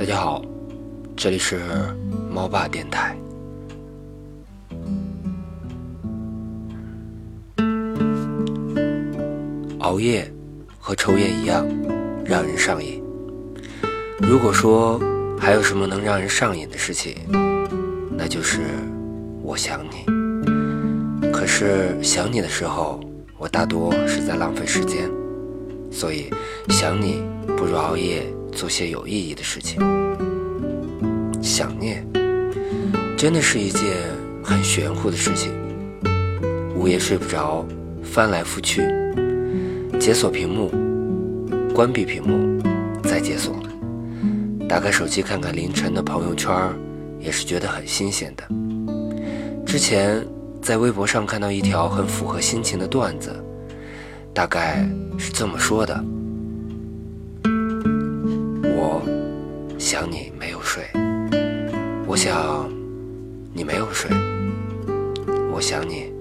大家好，这里是猫爸电台。熬夜和抽烟一样，让人上瘾。如果说还有什么能让人上瘾的事情，那就是我想你。可是想你的时候，我大多是在浪费时间，所以想你不如熬夜做些有意义的事情。想念真的是一件很玄乎的事情，午夜睡不着，翻来覆去。解锁屏幕，关闭屏幕，再解锁。打开手机看看凌晨的朋友圈，也是觉得很新鲜的。之前在微博上看到一条很符合心情的段子，大概是这么说的：想你没有睡，我想你没有睡，我想你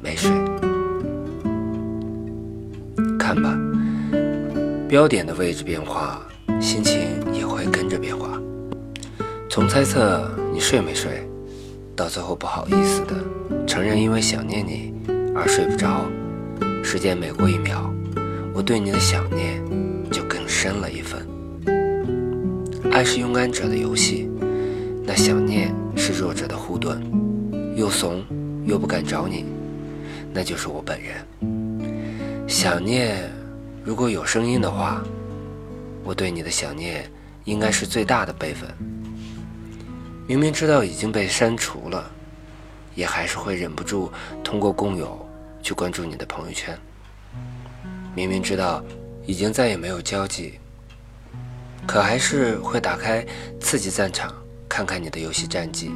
没睡。看吧，标点的位置变化，心情也会跟着变化。从猜测你睡没睡，到最后不好意思的承认因为想念你而睡不着，时间每过一秒，我对你的想念就更深了一分。爱是勇敢者的游戏，那想念是弱者的护盾，又怂又不敢找你，那就是我本人。想念，如果有声音的话，我对你的想念应该是最大的备份。明明知道已经被删除了，也还是会忍不住通过共有去关注你的朋友圈。明明知道已经再也没有交集，可还是会打开刺激战场看看你的游戏战绩，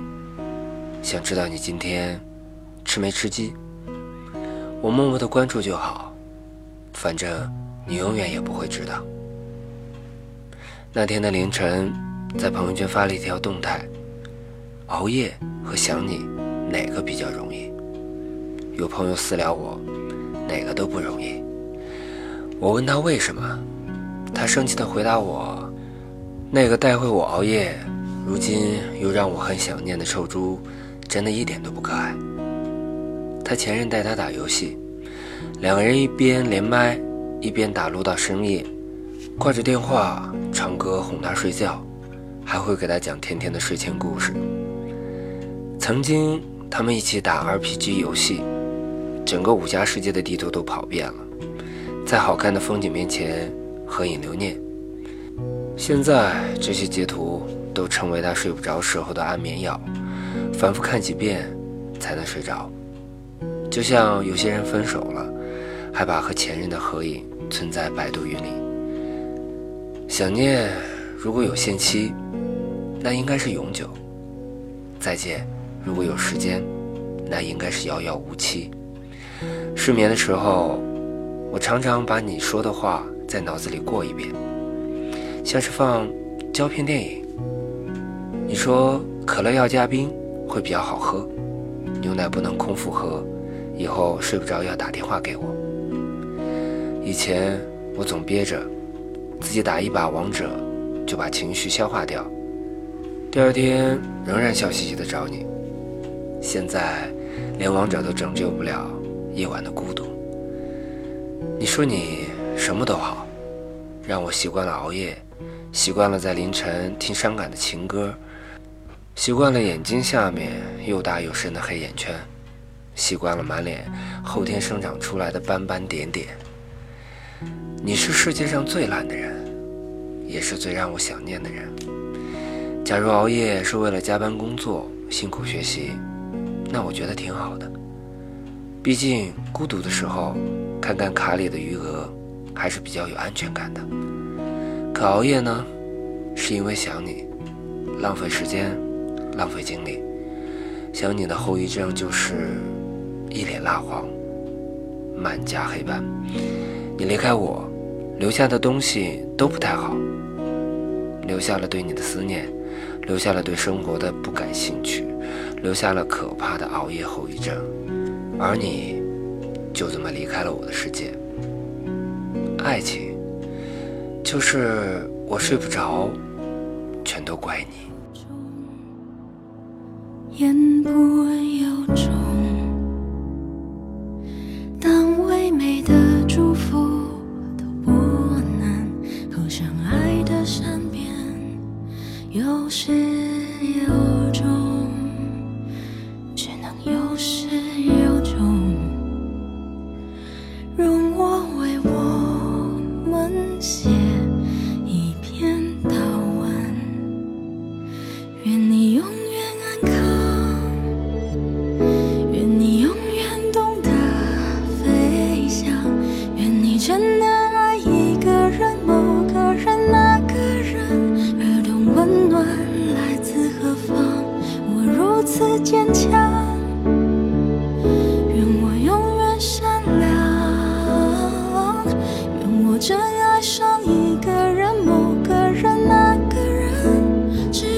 想知道你今天吃没吃鸡。我默默的关注就好。反正你永远也不会知道。那天的凌晨，在朋友圈发了一条动态：熬夜和想你，哪个比较容易？有朋友私聊我，哪个都不容易。我问他为什么，他生气的回答我：那个带会我熬夜，如今又让我很想念的臭猪，真的一点都不可爱。他前任带他打游戏。两个人一边连麦，一边打撸到深夜，挂着电话唱歌哄他睡觉，还会给他讲甜甜的睡前故事。曾经他们一起打 RPG 游戏，整个武侠世界的地图都跑遍了，在好看的风景面前合影留念。现在这些截图都成为他睡不着时候的安眠药，反复看几遍才能睡着。就像有些人分手了。还把和前任的合影存在百度云里。想念如果有限期，那应该是永久。再见如果有时间，那应该是遥遥无期。失眠的时候，我常常把你说的话在脑子里过一遍，像是放胶片电影。你说可乐要加冰会比较好喝，牛奶不能空腹喝，以后睡不着要打电话给我。以前我总憋着，自己打一把王者，就把情绪消化掉。第二天仍然笑嘻嘻的找你。现在连王者都拯救不了夜晚的孤独。你说你什么都好，让我习惯了熬夜，习惯了在凌晨听伤感的情歌，习惯了眼睛下面又大又深的黑眼圈，习惯了满脸后天生长出来的斑斑点点。你是世界上最懒的人，也是最让我想念的人。假如熬夜是为了加班工作、辛苦学习，那我觉得挺好的。毕竟孤独的时候，看看卡里的余额，还是比较有安全感的。可熬夜呢，是因为想你，浪费时间，浪费精力。想你的后遗症就是一脸蜡黄，满颊黑斑。你离开我，留下的东西都不太好。留下了对你的思念，留下了对生活的不感兴趣，留下了可怕的熬夜后遗症。而你，就这么离开了我的世界。爱情，就是我睡不着全都怪你。言不由衷但唯美的祝福都不能阖上爱的善变有始有终只能有始有终。容我为我们写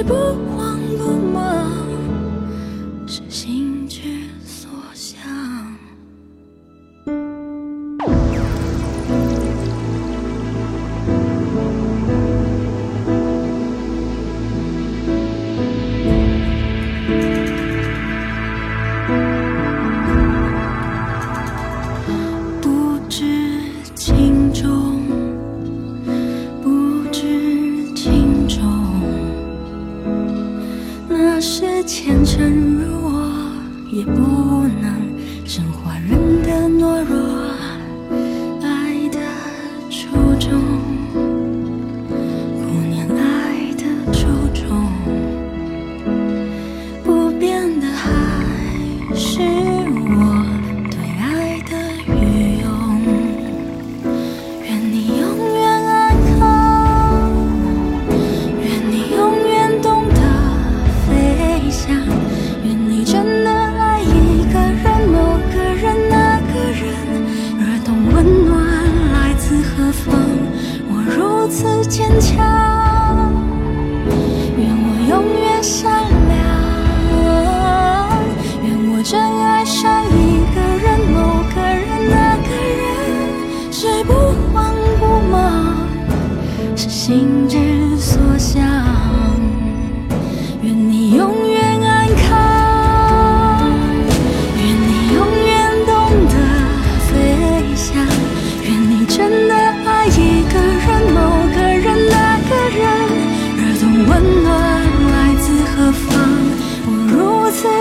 不会。前尘如我也不能升华人的懦弱。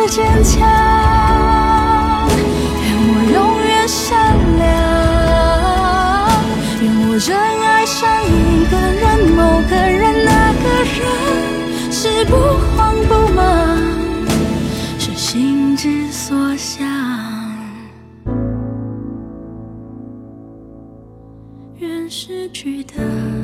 坚强，愿我永远善良，愿我真爱上一个人，某个人，那个人是不慌不忙，是心之所向。愿失去的。